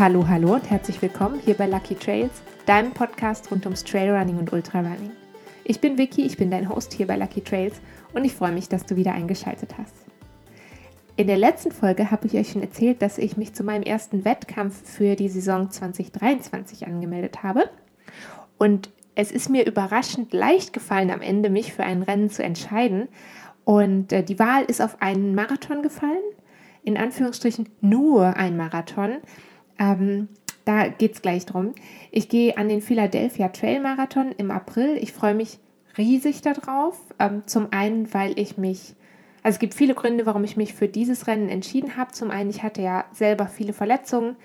Hallo, hallo und herzlich willkommen hier bei Lucky Trails, deinem Podcast rund ums Trailrunning und Ultrarunning. Ich bin Vicky, ich bin dein Host hier bei Lucky Trails und ich freue mich, dass du wieder eingeschaltet hast. In der letzten Folge habe ich euch schon erzählt, dass ich mich zu meinem ersten Wettkampf für die Saison 2023 angemeldet habe. Und es ist mir überraschend leicht gefallen, am Ende mich für ein Rennen zu entscheiden. Und äh, die Wahl ist auf einen Marathon gefallen. In Anführungsstrichen nur ein Marathon. Ähm, da geht es gleich drum. Ich gehe an den Philadelphia Trail Marathon im April. Ich freue mich riesig darauf. Ähm, zum einen, weil ich mich, also es gibt viele Gründe, warum ich mich für dieses Rennen entschieden habe. Zum einen, ich hatte ja selber viele Verletzungen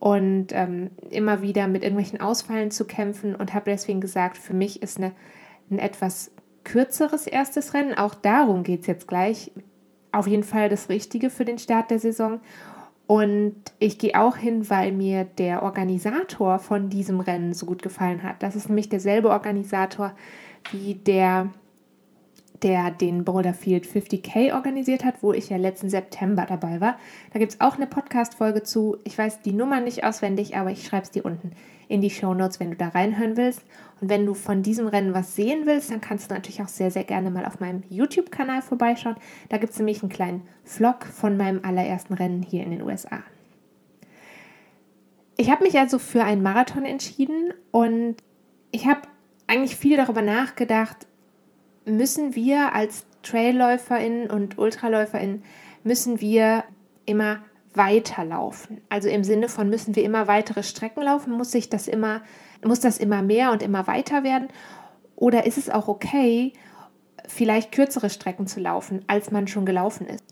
und ähm, immer wieder mit irgendwelchen Ausfallen zu kämpfen und habe deswegen gesagt, für mich ist eine, ein etwas kürzeres erstes Rennen. Auch darum geht es jetzt gleich. Auf jeden Fall das Richtige für den Start der Saison. Und ich gehe auch hin, weil mir der Organisator von diesem Rennen so gut gefallen hat. Das ist nämlich derselbe Organisator wie der, der den Boulderfield 50k organisiert hat, wo ich ja letzten September dabei war. Da gibt es auch eine Podcast-Folge zu. Ich weiß die Nummer nicht auswendig, aber ich schreibe es dir unten in die Show Notes, wenn du da reinhören willst. Und wenn du von diesem Rennen was sehen willst, dann kannst du natürlich auch sehr, sehr gerne mal auf meinem YouTube-Kanal vorbeischauen. Da gibt es nämlich einen kleinen Vlog von meinem allerersten Rennen hier in den USA. Ich habe mich also für einen Marathon entschieden und ich habe eigentlich viel darüber nachgedacht, müssen wir als TrailläuferInnen und UltraläuferInnen, müssen wir immer weiterlaufen. Also im Sinne von müssen wir immer weitere Strecken laufen, muss sich das immer, muss das immer mehr und immer weiter werden? Oder ist es auch okay, vielleicht kürzere Strecken zu laufen, als man schon gelaufen ist?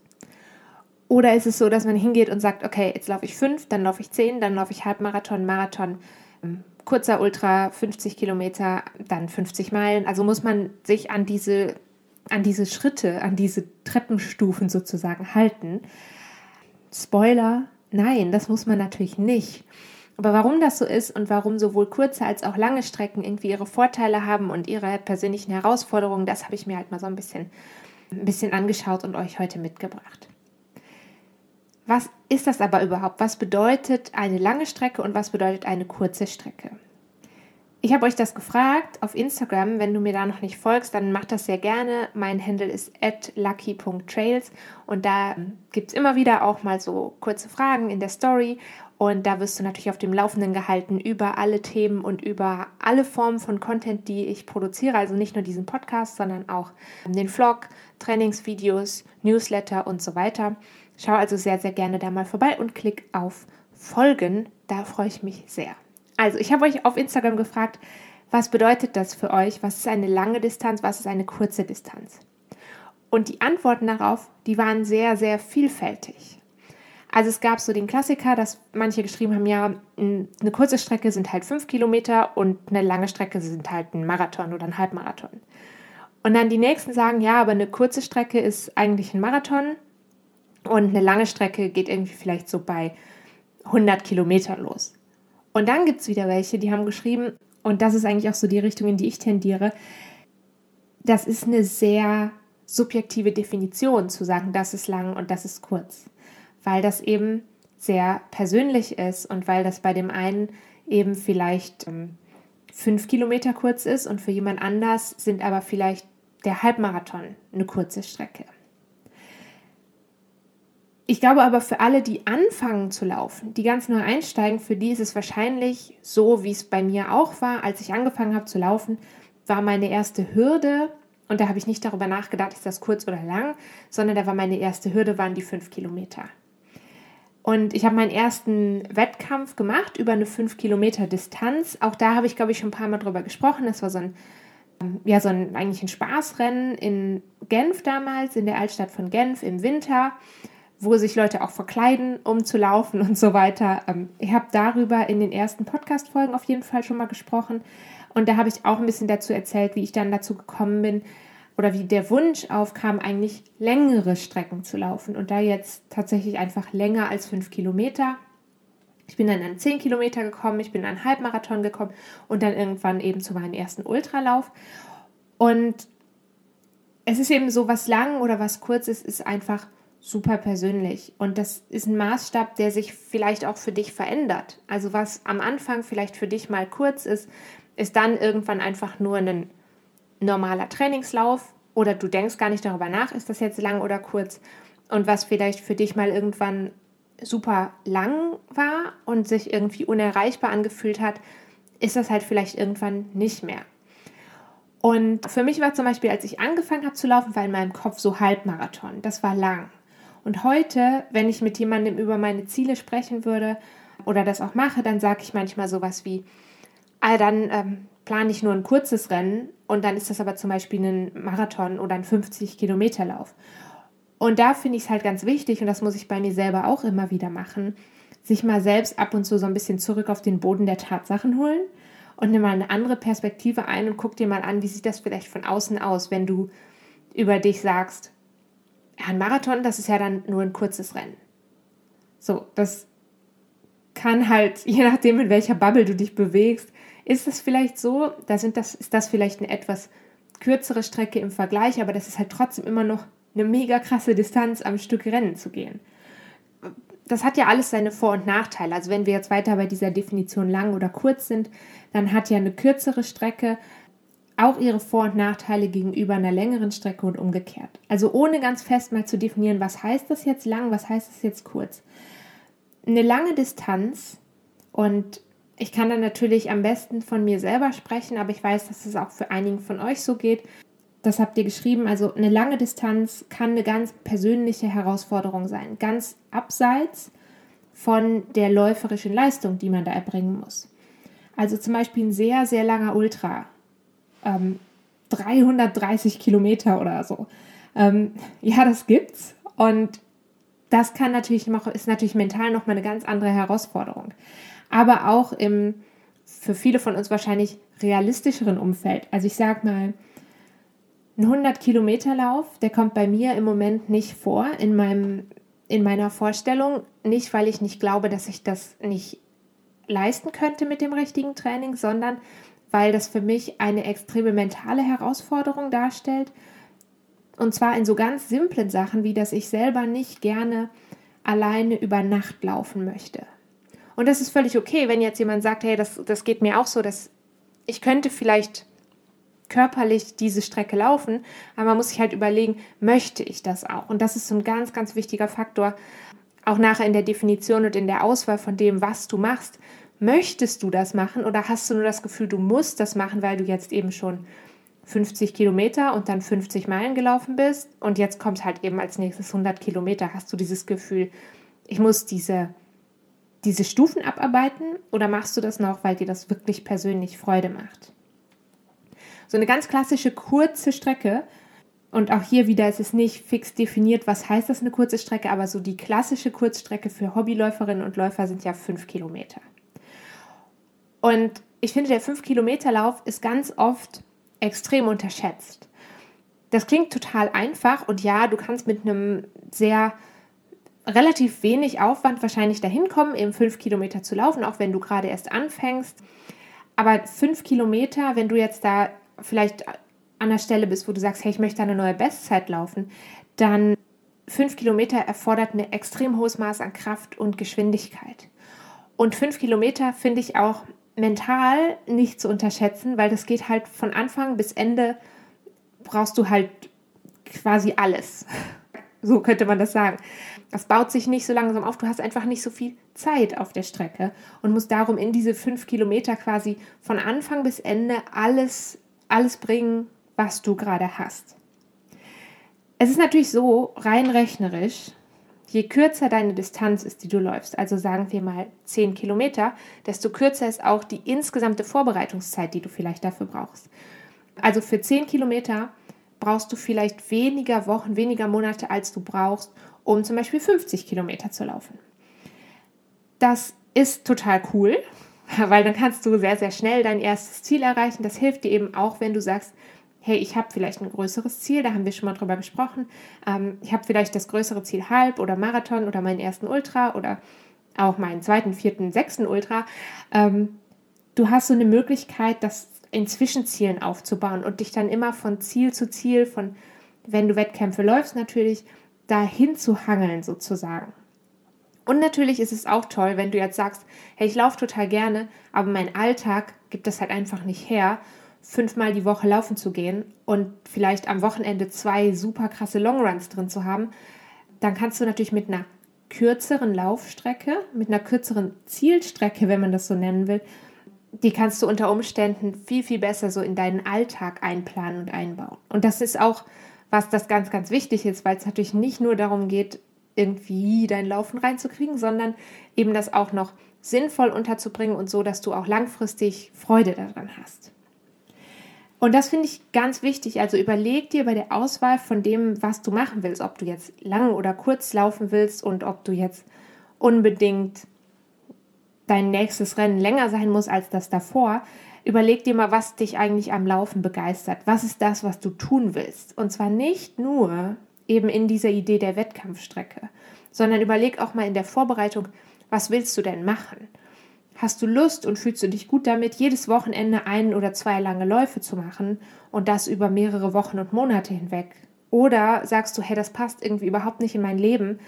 Oder ist es so, dass man hingeht und sagt, okay, jetzt laufe ich fünf, dann laufe ich zehn, dann laufe ich Halbmarathon, Marathon, ähm, kurzer Ultra, 50 Kilometer, dann 50 Meilen. Also muss man sich an diese, an diese Schritte, an diese Treppenstufen sozusagen halten. Spoiler, nein, das muss man natürlich nicht. Aber warum das so ist und warum sowohl kurze als auch lange Strecken irgendwie ihre Vorteile haben und ihre persönlichen Herausforderungen, das habe ich mir halt mal so ein bisschen, ein bisschen angeschaut und euch heute mitgebracht. Was ist das aber überhaupt? Was bedeutet eine lange Strecke und was bedeutet eine kurze Strecke? Ich habe euch das gefragt auf Instagram. Wenn du mir da noch nicht folgst, dann mach das sehr gerne. Mein Handle ist lucky.trails und da gibt es immer wieder auch mal so kurze Fragen in der Story und da wirst du natürlich auf dem Laufenden gehalten über alle Themen und über alle Formen von Content, die ich produziere. Also nicht nur diesen Podcast, sondern auch den Vlog, Trainingsvideos, Newsletter und so weiter. Schau also sehr, sehr gerne da mal vorbei und klick auf Folgen. Da freue ich mich sehr. Also, ich habe euch auf Instagram gefragt, was bedeutet das für euch? Was ist eine lange Distanz? Was ist eine kurze Distanz? Und die Antworten darauf, die waren sehr, sehr vielfältig. Also es gab so den Klassiker, dass manche geschrieben haben, ja, eine kurze Strecke sind halt fünf Kilometer und eine lange Strecke sind halt ein Marathon oder ein Halbmarathon. Und dann die nächsten sagen, ja, aber eine kurze Strecke ist eigentlich ein Marathon und eine lange Strecke geht irgendwie vielleicht so bei 100 Kilometer los. Und dann gibt es wieder welche, die haben geschrieben, und das ist eigentlich auch so die Richtung, in die ich tendiere, das ist eine sehr subjektive Definition zu sagen, das ist lang und das ist kurz, weil das eben sehr persönlich ist und weil das bei dem einen eben vielleicht ähm, fünf Kilometer kurz ist und für jemand anders sind aber vielleicht der Halbmarathon eine kurze Strecke. Ich glaube aber für alle, die anfangen zu laufen, die ganz neu einsteigen, für die ist es wahrscheinlich so, wie es bei mir auch war, als ich angefangen habe zu laufen, war meine erste Hürde, und da habe ich nicht darüber nachgedacht, ist das kurz oder lang, sondern da war meine erste Hürde, waren die fünf Kilometer. Und ich habe meinen ersten Wettkampf gemacht über eine fünf Kilometer Distanz. Auch da habe ich, glaube ich, schon ein paar Mal drüber gesprochen. Das war so ein, ja, so ein eigentlich ein Spaßrennen in Genf damals, in der Altstadt von Genf im Winter wo sich Leute auch verkleiden, um zu laufen und so weiter. Ähm, ich habe darüber in den ersten Podcast-Folgen auf jeden Fall schon mal gesprochen. Und da habe ich auch ein bisschen dazu erzählt, wie ich dann dazu gekommen bin oder wie der Wunsch aufkam, eigentlich längere Strecken zu laufen. Und da jetzt tatsächlich einfach länger als fünf Kilometer. Ich bin dann an zehn Kilometer gekommen, ich bin an Halbmarathon gekommen und dann irgendwann eben zu meinem ersten Ultralauf. Und es ist eben so, was lang oder was kurz ist, ist einfach super persönlich und das ist ein Maßstab, der sich vielleicht auch für dich verändert. Also was am Anfang vielleicht für dich mal kurz ist, ist dann irgendwann einfach nur ein normaler Trainingslauf oder du denkst gar nicht darüber nach, ist das jetzt lang oder kurz und was vielleicht für dich mal irgendwann super lang war und sich irgendwie unerreichbar angefühlt hat, ist das halt vielleicht irgendwann nicht mehr. Und für mich war zum Beispiel, als ich angefangen habe zu laufen, war in meinem Kopf so Halbmarathon. Das war lang. Und heute, wenn ich mit jemandem über meine Ziele sprechen würde oder das auch mache, dann sage ich manchmal sowas wie, ah, dann ähm, plane ich nur ein kurzes Rennen und dann ist das aber zum Beispiel ein Marathon oder ein 50-Kilometer-Lauf. Und da finde ich es halt ganz wichtig, und das muss ich bei mir selber auch immer wieder machen, sich mal selbst ab und zu so ein bisschen zurück auf den Boden der Tatsachen holen und nimm mal eine andere Perspektive ein und guck dir mal an, wie sieht das vielleicht von außen aus, wenn du über dich sagst, ein Marathon, das ist ja dann nur ein kurzes Rennen. So, das kann halt, je nachdem, in welcher Bubble du dich bewegst, ist das vielleicht so, da sind das, ist das vielleicht eine etwas kürzere Strecke im Vergleich, aber das ist halt trotzdem immer noch eine mega krasse Distanz am Stück Rennen zu gehen. Das hat ja alles seine Vor- und Nachteile. Also wenn wir jetzt weiter bei dieser Definition lang oder kurz sind, dann hat ja eine kürzere Strecke auch ihre Vor- und Nachteile gegenüber einer längeren Strecke und umgekehrt. Also ohne ganz fest mal zu definieren, was heißt das jetzt lang, was heißt das jetzt kurz. Eine lange Distanz und ich kann dann natürlich am besten von mir selber sprechen, aber ich weiß, dass es auch für einigen von euch so geht das habt ihr geschrieben, also eine lange Distanz kann eine ganz persönliche Herausforderung sein, ganz abseits von der läuferischen Leistung, die man da erbringen muss. Also zum Beispiel ein sehr, sehr langer Ultra, ähm, 330 Kilometer oder so. Ähm, ja, das gibt's und das kann natürlich noch, ist natürlich mental nochmal eine ganz andere Herausforderung. Aber auch im für viele von uns wahrscheinlich realistischeren Umfeld. Also ich sag mal, ein 100 Kilometer Lauf, der kommt bei mir im Moment nicht vor in meinem in meiner Vorstellung, nicht weil ich nicht glaube, dass ich das nicht leisten könnte mit dem richtigen Training, sondern weil das für mich eine extreme mentale Herausforderung darstellt. Und zwar in so ganz simplen Sachen, wie dass ich selber nicht gerne alleine über Nacht laufen möchte. Und das ist völlig okay, wenn jetzt jemand sagt, hey, das, das geht mir auch so, dass ich könnte vielleicht körperlich diese Strecke laufen, aber man muss sich halt überlegen, möchte ich das auch? Und das ist so ein ganz, ganz wichtiger Faktor, auch nachher in der Definition und in der Auswahl von dem, was du machst. Möchtest du das machen oder hast du nur das Gefühl, du musst das machen, weil du jetzt eben schon 50 Kilometer und dann 50 Meilen gelaufen bist und jetzt kommt halt eben als nächstes 100 Kilometer. Hast du dieses Gefühl, ich muss diese, diese Stufen abarbeiten oder machst du das noch, weil dir das wirklich persönlich Freude macht? So eine ganz klassische kurze Strecke. Und auch hier wieder ist es nicht fix definiert, was heißt das eine kurze Strecke, aber so die klassische Kurzstrecke für Hobbyläuferinnen und Läufer sind ja fünf Kilometer. Und ich finde, der fünf Kilometer Lauf ist ganz oft extrem unterschätzt. Das klingt total einfach und ja, du kannst mit einem sehr relativ wenig Aufwand wahrscheinlich dahin kommen, eben fünf Kilometer zu laufen, auch wenn du gerade erst anfängst. Aber fünf Kilometer, wenn du jetzt da vielleicht an der Stelle bist, wo du sagst, hey, ich möchte eine neue Bestzeit laufen, dann fünf Kilometer erfordert ein extrem hohes Maß an Kraft und Geschwindigkeit. Und fünf Kilometer finde ich auch mental nicht zu unterschätzen, weil das geht halt von Anfang bis Ende brauchst du halt quasi alles. So könnte man das sagen. Das baut sich nicht so langsam auf. Du hast einfach nicht so viel Zeit auf der Strecke und musst darum in diese fünf Kilometer quasi von Anfang bis Ende alles alles bringen, was du gerade hast. Es ist natürlich so, rein rechnerisch, je kürzer deine Distanz ist, die du läufst, also sagen wir mal 10 Kilometer, desto kürzer ist auch die insgesamte Vorbereitungszeit, die du vielleicht dafür brauchst. Also für 10 Kilometer brauchst du vielleicht weniger Wochen, weniger Monate, als du brauchst, um zum Beispiel 50 Kilometer zu laufen. Das ist total cool, weil dann kannst du sehr, sehr schnell dein erstes Ziel erreichen. Das hilft dir eben auch, wenn du sagst, hey, ich habe vielleicht ein größeres Ziel, da haben wir schon mal drüber gesprochen. Ähm, ich habe vielleicht das größere Ziel Halb oder Marathon oder meinen ersten Ultra oder auch meinen zweiten, vierten, sechsten Ultra. Ähm, du hast so eine Möglichkeit, das in Zwischenzielen aufzubauen und dich dann immer von Ziel zu Ziel, von wenn du Wettkämpfe läufst natürlich, dahin zu hangeln sozusagen. Und natürlich ist es auch toll, wenn du jetzt sagst, hey, ich laufe total gerne, aber mein Alltag gibt das halt einfach nicht her, fünfmal die Woche laufen zu gehen und vielleicht am Wochenende zwei super krasse Longruns drin zu haben, dann kannst du natürlich mit einer kürzeren Laufstrecke, mit einer kürzeren Zielstrecke, wenn man das so nennen will, die kannst du unter Umständen viel, viel besser so in deinen Alltag einplanen und einbauen. Und das ist auch, was das ganz, ganz wichtig ist, weil es natürlich nicht nur darum geht, irgendwie dein Laufen reinzukriegen, sondern eben das auch noch sinnvoll unterzubringen und so, dass du auch langfristig Freude daran hast. Und das finde ich ganz wichtig. Also überleg dir bei der Auswahl von dem, was du machen willst, ob du jetzt lang oder kurz laufen willst und ob du jetzt unbedingt dein nächstes Rennen länger sein muss als das davor. Überleg dir mal, was dich eigentlich am Laufen begeistert. Was ist das, was du tun willst? Und zwar nicht nur eben in dieser Idee der Wettkampfstrecke, sondern überleg auch mal in der Vorbereitung, was willst du denn machen? Hast du Lust und fühlst du dich gut damit, jedes Wochenende ein oder zwei lange Läufe zu machen und das über mehrere Wochen und Monate hinweg? Oder sagst du, hey, das passt irgendwie überhaupt nicht in mein Leben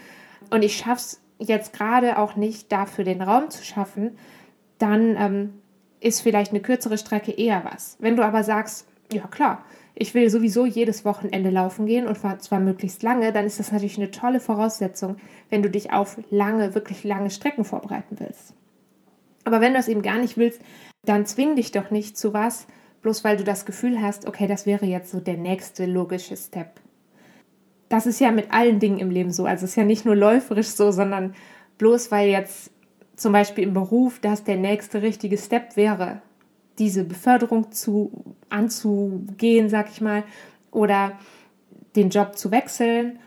und ich schaff's jetzt gerade auch nicht, dafür den Raum zu schaffen, dann ähm, ist vielleicht eine kürzere Strecke eher was. Wenn du aber sagst, ja klar, ich will sowieso jedes Wochenende laufen gehen und zwar möglichst lange, dann ist das natürlich eine tolle Voraussetzung, wenn du dich auf lange, wirklich lange Strecken vorbereiten willst. Aber wenn du das eben gar nicht willst, dann zwing dich doch nicht zu was, bloß weil du das Gefühl hast, okay, das wäre jetzt so der nächste logische Step. Das ist ja mit allen Dingen im Leben so. Also es ist ja nicht nur läuferisch so, sondern bloß weil jetzt zum Beispiel im Beruf das der nächste richtige Step wäre, diese Beförderung zu anzugehen, sag ich mal, oder den Job zu wechseln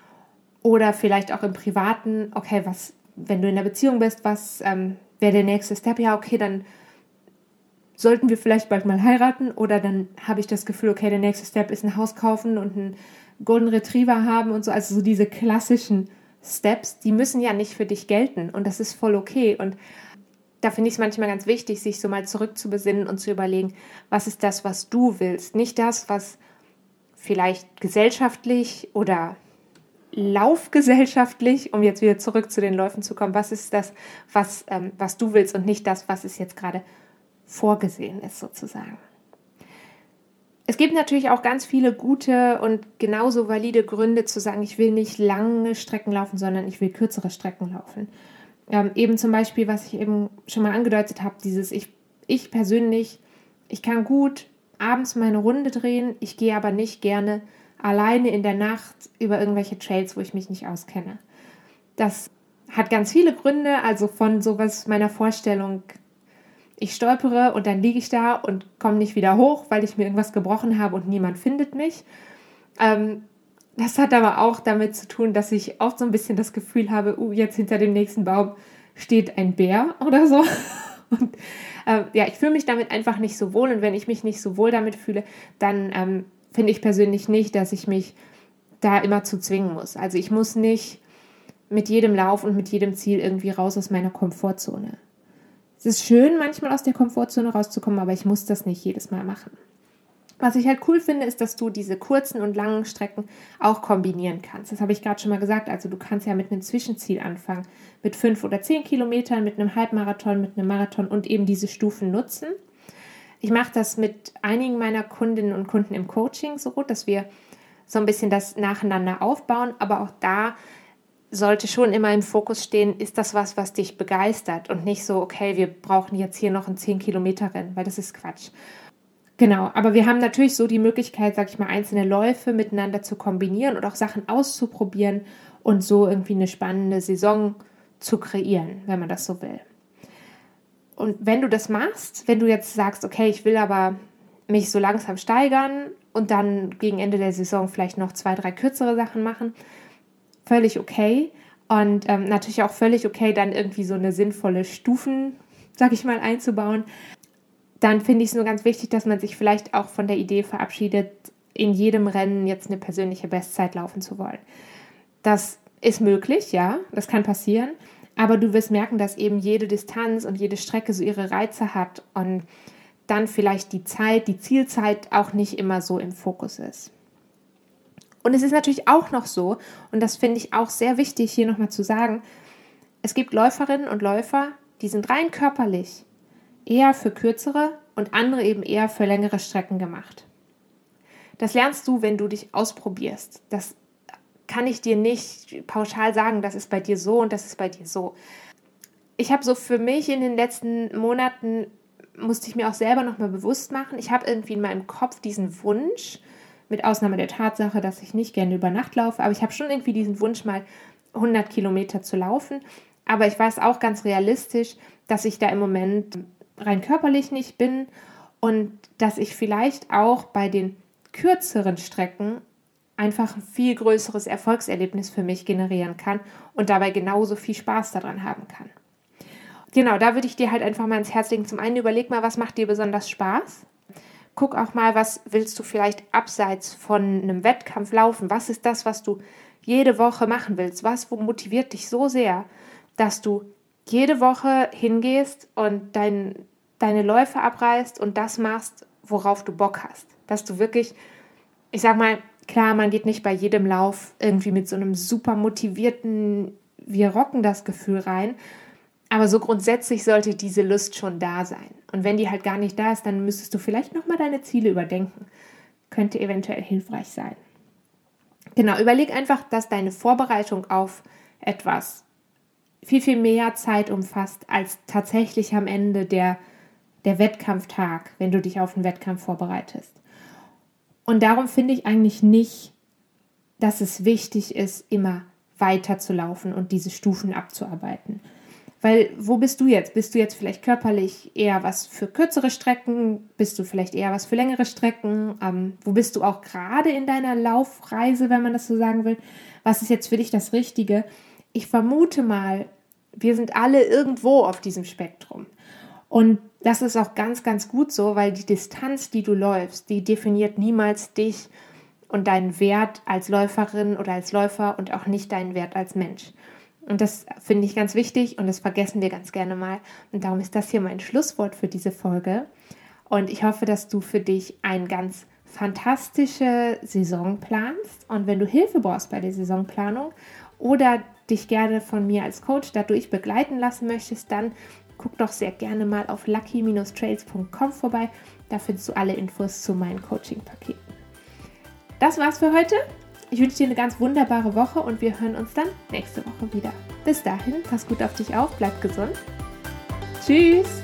oder vielleicht auch im Privaten, okay, was, wenn du in der Beziehung bist, was ähm, wäre der nächste Step, ja, okay, dann sollten wir vielleicht bald mal heiraten oder dann habe ich das Gefühl, okay, der nächste Step ist ein Haus kaufen und einen Golden Retriever haben und so, also so diese klassischen Steps, die müssen ja nicht für dich gelten und das ist voll okay. Und da finde ich es manchmal ganz wichtig, sich so mal zurückzubesinnen und zu überlegen, was ist das, was du willst, nicht das, was vielleicht gesellschaftlich oder laufgesellschaftlich, um jetzt wieder zurück zu den Läufen zu kommen, was ist das, was, ähm, was du willst und nicht das, was es jetzt gerade vorgesehen ist, sozusagen. Es gibt natürlich auch ganz viele gute und genauso valide Gründe zu sagen, ich will nicht lange Strecken laufen, sondern ich will kürzere Strecken laufen. Ähm, eben zum Beispiel, was ich eben schon mal angedeutet habe, dieses ich, ich persönlich, ich kann gut abends meine Runde drehen, ich gehe aber nicht gerne alleine in der Nacht über irgendwelche Trails, wo ich mich nicht auskenne. Das hat ganz viele Gründe, also von sowas meiner Vorstellung, ich stolpere und dann liege ich da und komme nicht wieder hoch, weil ich mir irgendwas gebrochen habe und niemand findet mich. Ähm, das hat aber auch damit zu tun, dass ich oft so ein bisschen das Gefühl habe, uh, jetzt hinter dem nächsten Baum steht ein Bär oder so. Und äh, ja, ich fühle mich damit einfach nicht so wohl. Und wenn ich mich nicht so wohl damit fühle, dann ähm, finde ich persönlich nicht, dass ich mich da immer zu zwingen muss. Also ich muss nicht mit jedem Lauf und mit jedem Ziel irgendwie raus aus meiner Komfortzone. Es ist schön, manchmal aus der Komfortzone rauszukommen, aber ich muss das nicht jedes Mal machen. Was ich halt cool finde, ist, dass du diese kurzen und langen Strecken auch kombinieren kannst. Das habe ich gerade schon mal gesagt. Also du kannst ja mit einem Zwischenziel anfangen, mit fünf oder zehn Kilometern, mit einem Halbmarathon, mit einem Marathon und eben diese Stufen nutzen. Ich mache das mit einigen meiner Kundinnen und Kunden im Coaching so, dass wir so ein bisschen das nacheinander aufbauen, aber auch da sollte schon immer im Fokus stehen, ist das was, was dich begeistert und nicht so, okay, wir brauchen jetzt hier noch ein 10 Kilometer Rennen, weil das ist Quatsch. Genau, aber wir haben natürlich so die Möglichkeit, sag ich mal, einzelne Läufe miteinander zu kombinieren und auch Sachen auszuprobieren und so irgendwie eine spannende Saison zu kreieren, wenn man das so will. Und wenn du das machst, wenn du jetzt sagst, okay, ich will aber mich so langsam steigern und dann gegen Ende der Saison vielleicht noch zwei, drei kürzere Sachen machen, völlig okay. Und ähm, natürlich auch völlig okay, dann irgendwie so eine sinnvolle Stufen, sag ich mal, einzubauen. Dann finde ich es nur ganz wichtig, dass man sich vielleicht auch von der Idee verabschiedet, in jedem Rennen jetzt eine persönliche Bestzeit laufen zu wollen. Das ist möglich, ja, das kann passieren. Aber du wirst merken, dass eben jede Distanz und jede Strecke so ihre Reize hat und dann vielleicht die Zeit, die Zielzeit auch nicht immer so im Fokus ist. Und es ist natürlich auch noch so, und das finde ich auch sehr wichtig hier nochmal zu sagen, es gibt Läuferinnen und Läufer, die sind rein körperlich eher für kürzere und andere eben eher für längere Strecken gemacht. Das lernst du, wenn du dich ausprobierst. Das kann ich dir nicht pauschal sagen, das ist bei dir so und das ist bei dir so. Ich habe so für mich in den letzten Monaten, musste ich mir auch selber nochmal bewusst machen, ich habe irgendwie in meinem Kopf diesen Wunsch, mit Ausnahme der Tatsache, dass ich nicht gerne über Nacht laufe, aber ich habe schon irgendwie diesen Wunsch, mal 100 Kilometer zu laufen. Aber ich weiß auch ganz realistisch, dass ich da im Moment rein körperlich nicht bin und dass ich vielleicht auch bei den kürzeren Strecken einfach ein viel größeres Erfolgserlebnis für mich generieren kann und dabei genauso viel Spaß daran haben kann. Genau, da würde ich dir halt einfach mal ins Herz legen. Zum einen überleg mal, was macht dir besonders Spaß? Guck auch mal, was willst du vielleicht abseits von einem Wettkampf laufen? Was ist das, was du jede Woche machen willst? Was motiviert dich so sehr, dass du jede Woche hingehst und dein, deine Läufe abreißt und das machst, worauf du Bock hast? Dass du wirklich, ich sag mal, klar, man geht nicht bei jedem Lauf irgendwie mit so einem super motivierten, wir rocken das Gefühl rein. Aber so grundsätzlich sollte diese Lust schon da sein. Und wenn die halt gar nicht da ist, dann müsstest du vielleicht nochmal deine Ziele überdenken. Könnte eventuell hilfreich sein. Genau, überleg einfach, dass deine Vorbereitung auf etwas viel, viel mehr Zeit umfasst als tatsächlich am Ende der, der Wettkampftag, wenn du dich auf einen Wettkampf vorbereitest. Und darum finde ich eigentlich nicht, dass es wichtig ist, immer weiter zu laufen und diese Stufen abzuarbeiten. Weil wo bist du jetzt? Bist du jetzt vielleicht körperlich eher was für kürzere Strecken? Bist du vielleicht eher was für längere Strecken? Ähm, wo bist du auch gerade in deiner Laufreise, wenn man das so sagen will? Was ist jetzt für dich das Richtige? Ich vermute mal, wir sind alle irgendwo auf diesem Spektrum. Und das ist auch ganz, ganz gut so, weil die Distanz, die du läufst, die definiert niemals dich und deinen Wert als Läuferin oder als Läufer und auch nicht deinen Wert als Mensch. Und das finde ich ganz wichtig und das vergessen wir ganz gerne mal. Und darum ist das hier mein Schlusswort für diese Folge. Und ich hoffe, dass du für dich eine ganz fantastische Saison planst. Und wenn du Hilfe brauchst bei der Saisonplanung oder dich gerne von mir als Coach dadurch begleiten lassen möchtest, dann guck doch sehr gerne mal auf lucky-trails.com vorbei. Da findest du alle Infos zu meinen Coaching-Paketen. Das war's für heute. Ich wünsche dir eine ganz wunderbare Woche und wir hören uns dann nächste Woche wieder. Bis dahin, pass gut auf dich auf, bleib gesund. Tschüss!